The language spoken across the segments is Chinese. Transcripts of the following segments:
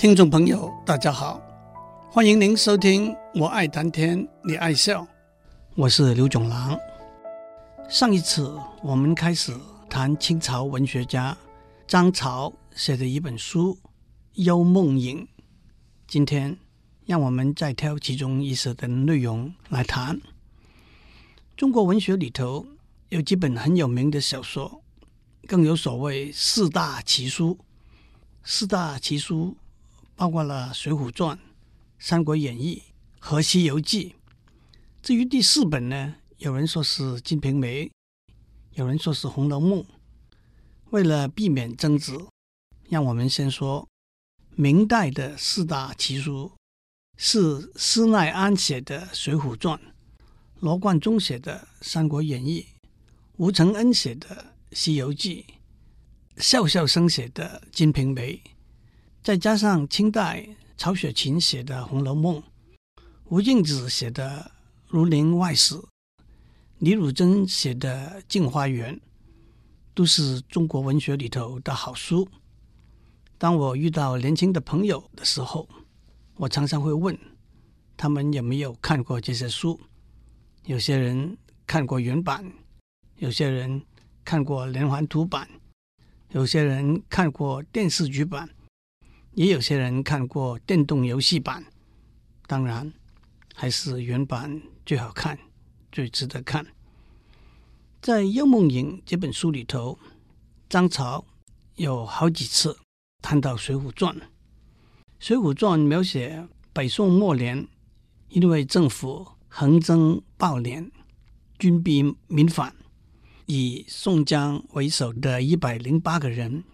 听众朋友，大家好，欢迎您收听《我爱谈天，你爱笑》，我是刘炯郎。上一次我们开始谈清朝文学家张潮写的一本书《幽梦影》，今天让我们再挑其中一首的内容来谈。中国文学里头有几本很有名的小说，更有所谓四大奇书。四大奇书。包括了《水浒传》《三国演义》和《西游记》。至于第四本呢，有人说是《金瓶梅》，有人说是《红楼梦》。为了避免争执，让我们先说明代的四大奇书是施耐庵写的《水浒传》，罗贯中写的《三国演义》，吴承恩写的《西游记》，笑笑生写的《金瓶梅》。再加上清代曹雪芹写的《红楼梦》，吴敬梓写的《儒林外史》，李汝珍写的《镜花缘》，都是中国文学里头的好书。当我遇到年轻的朋友的时候，我常常会问他们有没有看过这些书。有些人看过原版，有些人看过连环图版，有些人看过电视剧版。也有些人看过电动游戏版，当然还是原版最好看，最值得看。在《幽梦影》这本书里头，张潮有好几次谈到《水浒传》。《水浒传》描写北宋末年，因为政府横征暴敛、军逼民反，以宋江为首的一百零八个人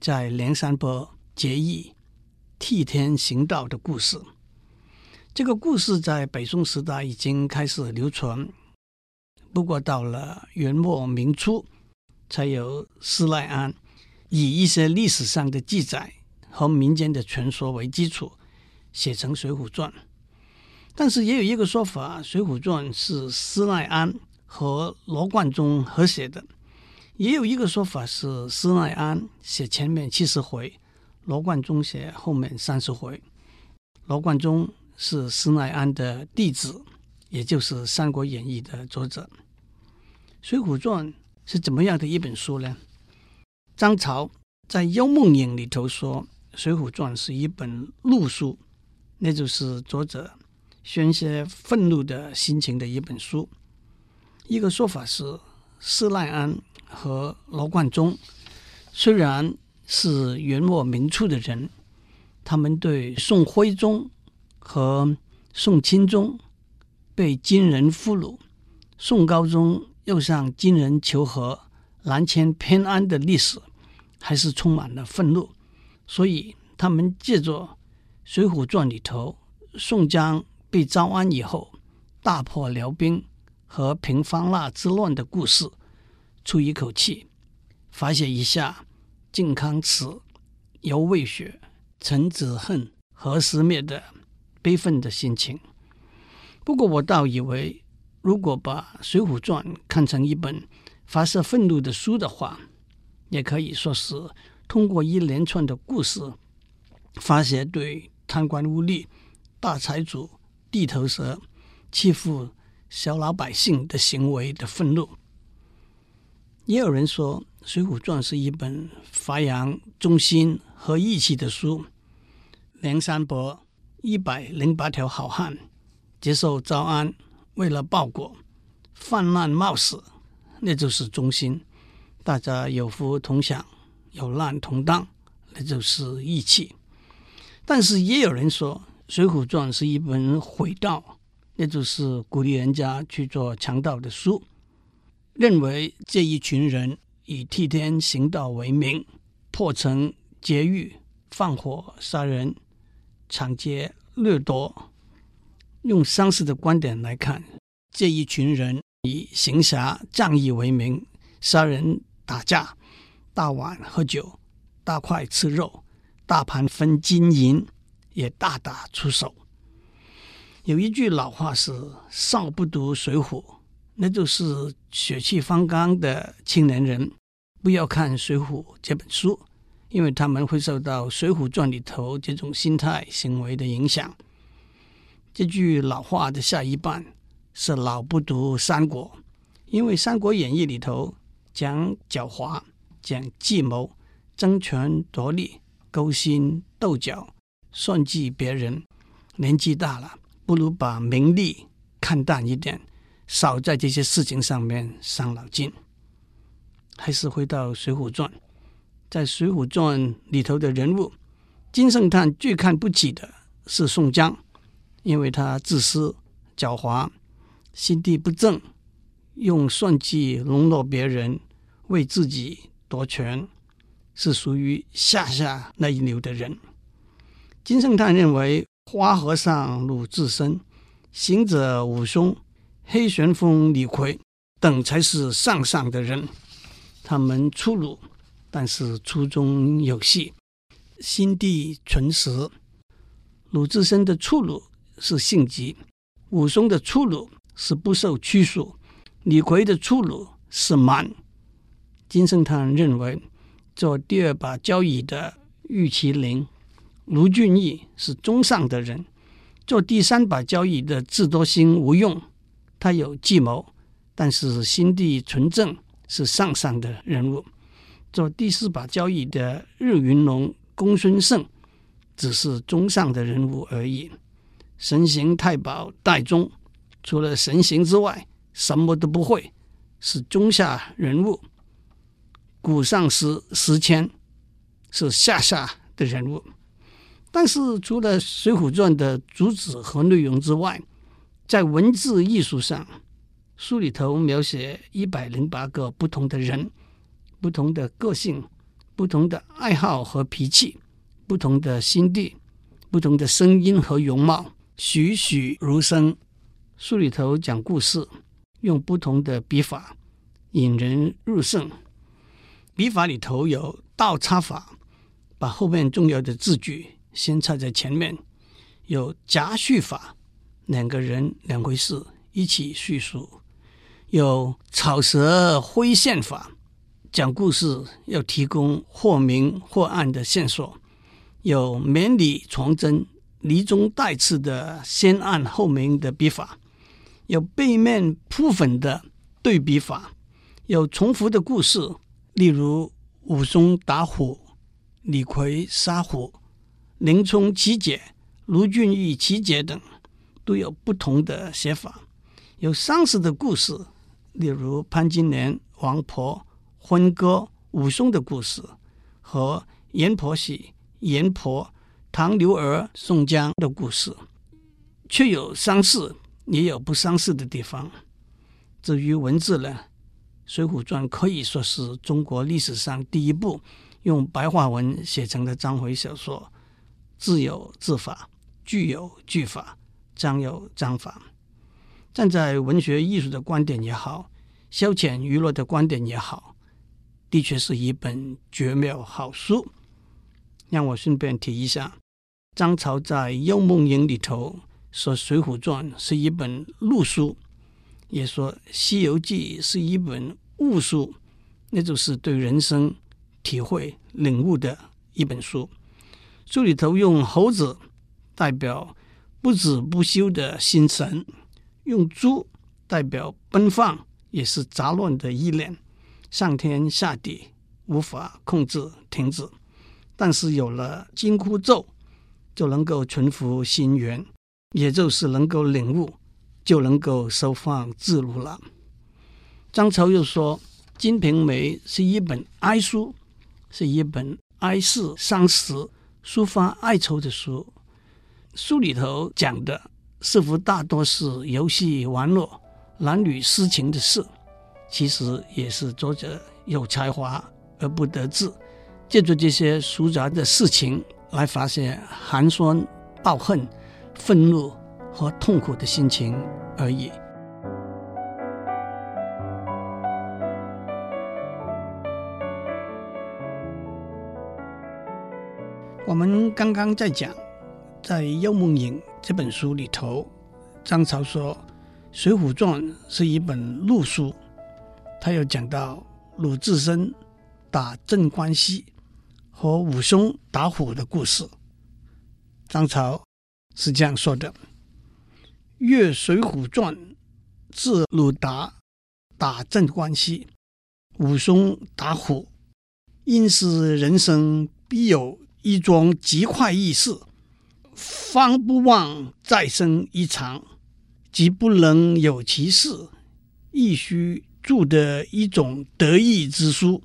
在梁山泊结义。替天行道的故事，这个故事在北宋时代已经开始流传，不过到了元末明初，才有施耐庵以一些历史上的记载和民间的传说为基础，写成《水浒传》。但是也有一个说法，《水浒传》是施耐庵和罗贯中合写的；也有一个说法是施耐庵写前面七十回。罗贯中写后面三十回，罗贯中是施耐庵的弟子，也就是《三国演义》的作者。《水浒传》是怎么样的一本书呢？张潮在《幽梦影》里头说，《水浒传》是一本怒书，那就是作者宣泄愤怒的心情的一本书。一个说法是，施耐庵和罗贯中虽然。是元末明初的人，他们对宋徽宗和宋钦宗被金人俘虏，宋高宗又向金人求和，南迁偏安的历史，还是充满了愤怒。所以，他们借着《水浒传》里头宋江被招安以后，大破辽兵和平方腊之乱的故事，出一口气，发泄一下。靖康耻，犹未雪，臣子恨，何时灭的悲愤的心情。不过，我倒以为，如果把《水浒传》看成一本发泄愤怒的书的话，也可以说是通过一连串的故事，发泄对贪官污吏、大财主、地头蛇欺负小老百姓的行为的愤怒。也有人说，《水浒传》是一本发扬忠心和义气的书。梁山伯一百零八条好汉接受招安，为了报国，犯难冒死，那就是忠心；大家有福同享，有难同当，那就是义气。但是也有人说，《水浒传》是一本毁道，那就是鼓励人家去做强盗的书。认为这一群人以替天行道为名，破城劫狱、放火杀人、抢劫掠夺。用丧尸的观点来看，这一群人以行侠仗义为名，杀人打架、大碗喝酒、大块吃肉、大盘分金银，也大打出手。有一句老话是“少不读水浒”。那就是血气方刚的青年人，不要看《水浒》这本书，因为他们会受到《水浒传》里头这种心态行为的影响。这句老话的下一半是“老不读三国”，因为《三国演义》里头讲狡猾、讲计谋、争权夺利、勾心斗角、算计别人。年纪大了，不如把名利看淡一点，少在这些事情上面伤脑筋。还是回到《水浒传》，在《水浒传》里头的人物，金圣叹最看不起的是宋江，因为他自私、狡猾、心地不正，用算计笼络别人，为自己夺权，是属于下下那一流的人。金圣叹认为，花和尚鲁智深、行者武松、黑旋风李逵等才是上上的人。他们粗鲁，但是粗中有细，心地纯实。鲁智深的粗鲁是性急，武松的粗鲁是不受拘束，李逵的粗鲁是蛮。金圣叹认为，做第二把交椅的玉麒麟卢俊义是中上的人，做第三把交椅的智多星吴用，他有计谋，但是心地纯正。是上上的人物，做第四把交椅的日云龙公孙胜，只是中上的人物而已。神行太保戴宗，除了神行之外，什么都不会，是中下人物。古上师石谦是下下的人物。但是除了《水浒传》的主旨和内容之外，在文字艺术上。书里头描写一百零八个不同的人，不同的个性，不同的爱好和脾气，不同的心地，不同的声音和容貌，栩栩如生。书里头讲故事，用不同的笔法，引人入胜。笔法里头有倒插法，把后面重要的字句先插在前面；有夹叙法，两个人两回事一起叙述。有草蛇灰线法，讲故事要提供或明或暗的线索；有绵里藏针、离中带刺的先暗后明的笔法；有背面铺粉的对比法；有重复的故事，例如武松打虎、李逵杀虎、林冲奇劫、卢俊义奇劫等，都有不同的写法；有相似的故事。例如潘金莲、王婆、婚歌、武松的故事，和阎婆惜、阎婆、唐刘儿、宋江的故事，却有相似，也有不相似的地方。至于文字呢，《水浒传》可以说是中国历史上第一部用白话文写成的章回小说，字有字法，句有句法，章有章法。站在文学艺术的观点也好，消遣娱乐的观点也好，的确是一本绝妙好书。让我顺便提一下，张潮在《幽梦影》里头说《水浒传》是一本路书，也说《西游记》是一本悟书，那就是对人生体会领悟的一本书。书里头用猴子代表不止不休的心神。用猪代表奔放，也是杂乱的意念，上天下地无法控制停止。但是有了金箍咒，就能够存乎心源，也就是能够领悟，就能够收放自如了。张潮又说，《金瓶梅》是一本哀书，是一本哀世伤时、抒发哀愁的书。书里头讲的。似乎大多是游戏玩乐、男女私情的事，其实也是作者有才华而不得志，借助这些复杂的事情来发泄寒酸、抱恨、愤怒和痛苦的心情而已。我们刚刚在讲。在《幽梦影》这本书里头，张潮说，《水浒传》是一本路书。他又讲到鲁智深打镇关西，和武松打虎的故事。张潮是这样说的：“阅水浒传，自鲁达打镇关西，武松打虎，因是人生必有一桩极快意事，方不忘再生一场，即不能有其事，亦须著得一种得意之书，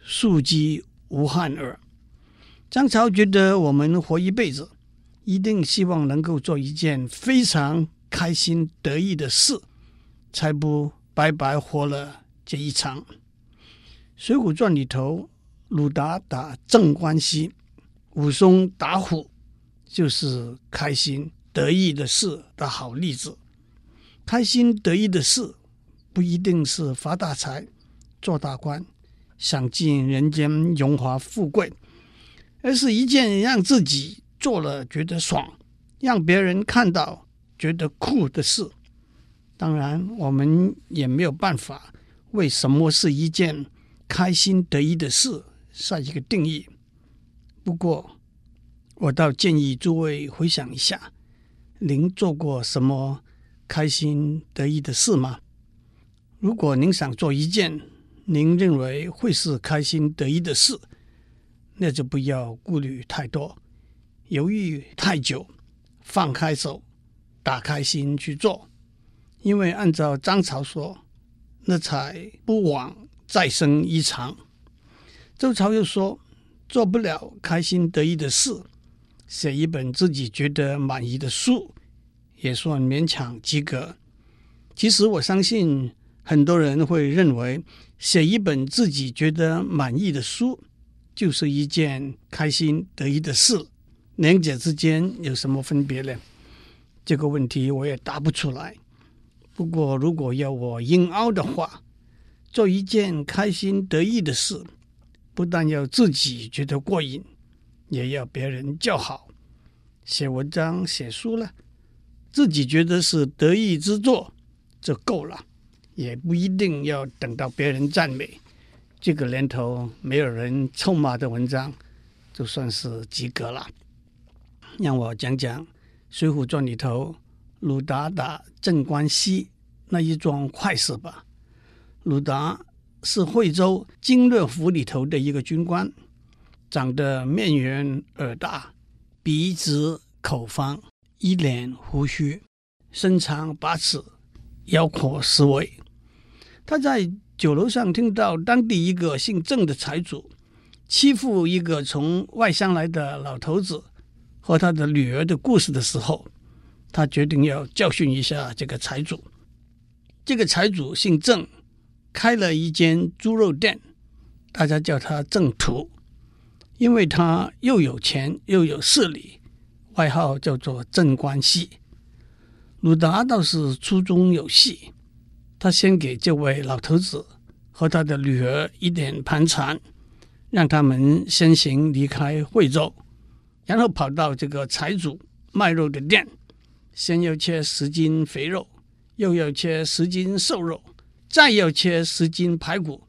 庶几无憾耳。”张潮觉得我们活一辈子，一定希望能够做一件非常开心得意的事，才不白白活了这一场。《水浒传》里头，鲁达打镇关西，武松打虎，就是开心得意的事的好例子。开心得意的事，不一定是发大财、做大官、享尽人间荣华富贵。而是一件让自己做了觉得爽，让别人看到觉得酷的事。当然，我们也没有办法为什么是一件开心得意的事下一个定义。不过，我倒建议诸位回想一下，您做过什么开心得意的事吗？如果您想做一件您认为会是开心得意的事，那就不要顾虑太多，犹豫太久，放开手，打开心去做。因为按照张朝说，那才不枉再生一场。周朝又说，做不了开心得意的事，写一本自己觉得满意的书，也算勉强及格。其实我相信很多人会认为，写一本自己觉得满意的书。就是一件开心得意的事，两者之间有什么分别呢？这个问题我也答不出来。不过，如果要我硬凹的话，做一件开心得意的事，不但要自己觉得过瘾，也要别人叫好。写文章、写书了，自己觉得是得意之作就够了，也不一定要等到别人赞美。这个年头没有人臭骂的文章，就算是及格了。让我讲讲《水浒传》里头鲁达打镇关西那一桩快事吧。鲁达是惠州经略府里头的一个军官，长得面圆耳大，鼻直口方，一脸胡须，身长八尺，腰阔十围。他在酒楼上听到当地一个姓郑的财主欺负一个从外乡来的老头子和他的女儿的故事的时候，他决定要教训一下这个财主。这个财主姓郑，开了一间猪肉店，大家叫他郑屠，因为他又有钱又有势力，外号叫做镇关西。鲁达倒是粗中有细。他先给这位老头子和他的女儿一点盘缠，让他们先行离开惠州，然后跑到这个财主卖肉的店，先要切十斤肥肉，又要切十斤瘦肉，再要切十斤排骨。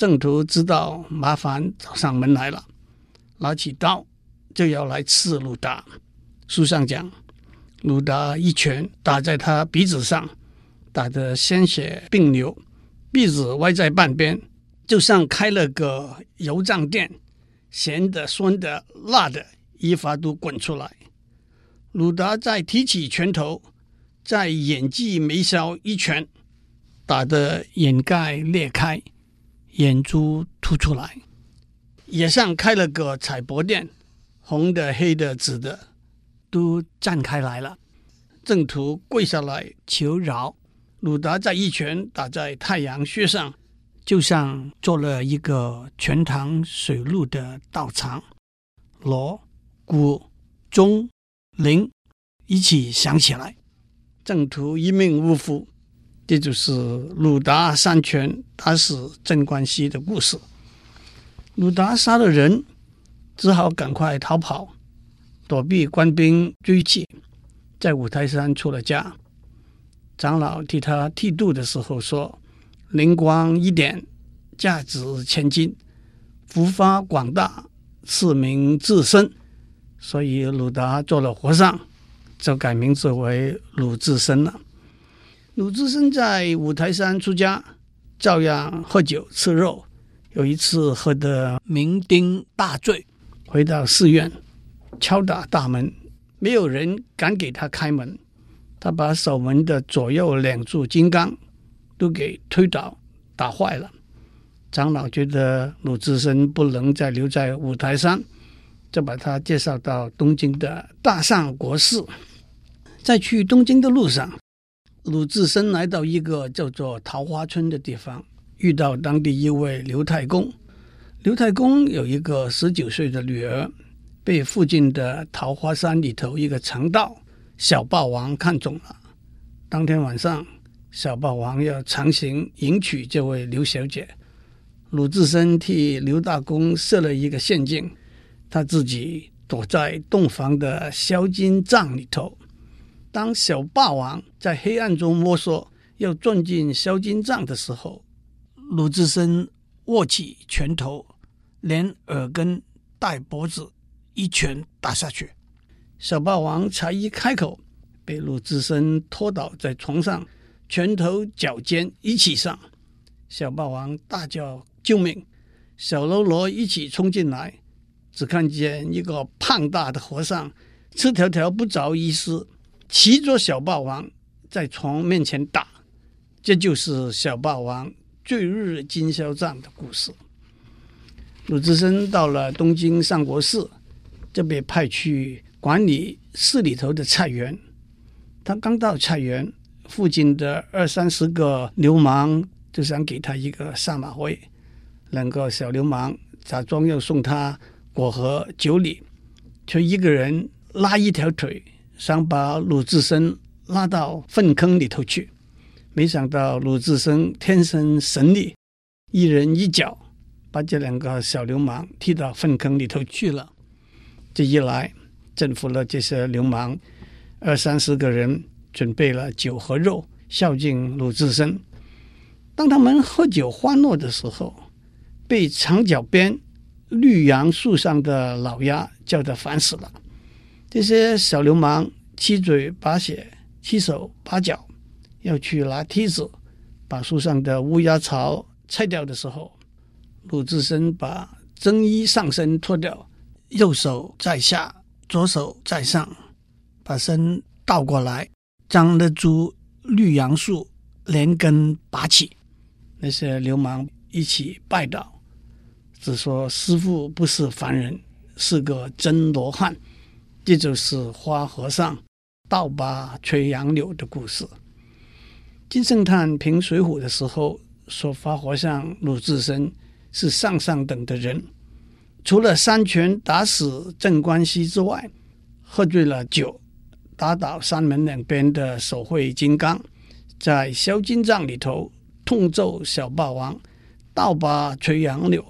郑屠知道麻烦找上门来了，拿起刀就要来刺鲁达。书上讲，鲁达一拳打在他鼻子上。打得鲜血迸流，鼻子歪在半边，就像开了个油酱店，咸的、酸的、辣的，一发都滚出来。鲁达再提起拳头，在眼际眉梢一拳，打得眼盖裂开，眼珠凸出来，也像开了个彩博店，红的、黑的、紫的，都绽开来了。郑屠跪下来求饶。鲁达再一拳打在太阳穴上，就像做了一个全唐水陆的道场，锣、鼓、钟、铃一起响起来，郑屠一命呜呼。这就是鲁达三拳打死镇关西的故事。鲁达杀了人，只好赶快逃跑，躲避官兵追击，在五台山出了家。长老替他剃度的时候说：“灵光一点，价值千金。福发广大，赐名智深，所以鲁达做了和尚，就改名字为鲁智深了。鲁智深在五台山出家，照样喝酒吃肉。有一次喝得酩酊大醉，回到寺院，敲打大门，没有人敢给他开门。他把守门的左右两柱金刚都给推倒、打坏了。长老觉得鲁智深不能再留在五台山，就把他介绍到东京的大善国寺。在去东京的路上，鲁智深来到一个叫做桃花村的地方。遇到当地一位刘太公，刘太公有一个十九岁的女儿，被附近的桃花山里头一个强盗小霸王看中了。当天晚上，小霸王要强行迎娶这位刘小姐，鲁智深替刘大公设了一个陷阱，他自己躲在洞房的销金帐里头。当小霸王在黑暗中摸索要钻进销金帐的时候，鲁智深握起拳头，连耳根带脖子一拳打下去。小霸王才一开口，被鲁智深拖倒在床上，拳头脚尖一起上。小霸王大叫救命！小喽啰一起冲进来，只看见一个胖大的和尚，赤条条不着一丝，骑着小霸王在床面前打。这就是小霸王。坠入金销帐的故事。鲁智深到了东京上国寺，就被派去管理寺里头的菜园。他刚到菜园，附近的二三十个流氓就想给他一个下马威。两个小流氓假装要送他果和酒礼，却一个人拉一条腿，想把鲁智深拉到粪坑里头去。没想到鲁智深天生神力，一人一脚把这两个小流氓踢到粪坑里头去了。这一来，征服了这些流氓，二三十个人准备了酒和肉孝敬鲁智深。当他们喝酒欢乐的时候，被墙角边绿杨树上的老鸭叫得烦死了。这些小流氓七嘴八舌，七手八脚。要去拿梯子把树上的乌鸦巢拆掉的时候，鲁智深把僧衣上身脱掉，右手在下，左手在上，把身倒过来，将那株绿杨树连根拔起。那些流氓一起拜倒，只说师傅不是凡人，是个真罗汉。这就是花和尚倒拔垂杨柳的故事。金圣叹评《水浒》的时候说：“花和尚鲁智深是上上等的人，除了三拳打死镇关西之外，喝醉了酒，打倒山门两边的守会金刚，在销金帐里头痛揍小霸王，倒拔垂杨柳，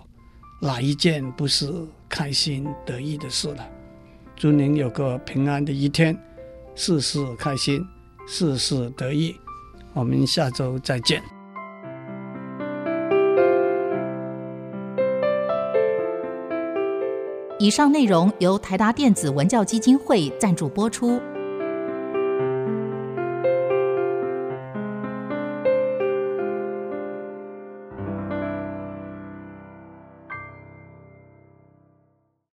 哪一件不是开心得意的事了？祝您有个平安的一天，事事开心，事事得意。”我们下周再见。以上内容由台达电子文教基金会赞助播出。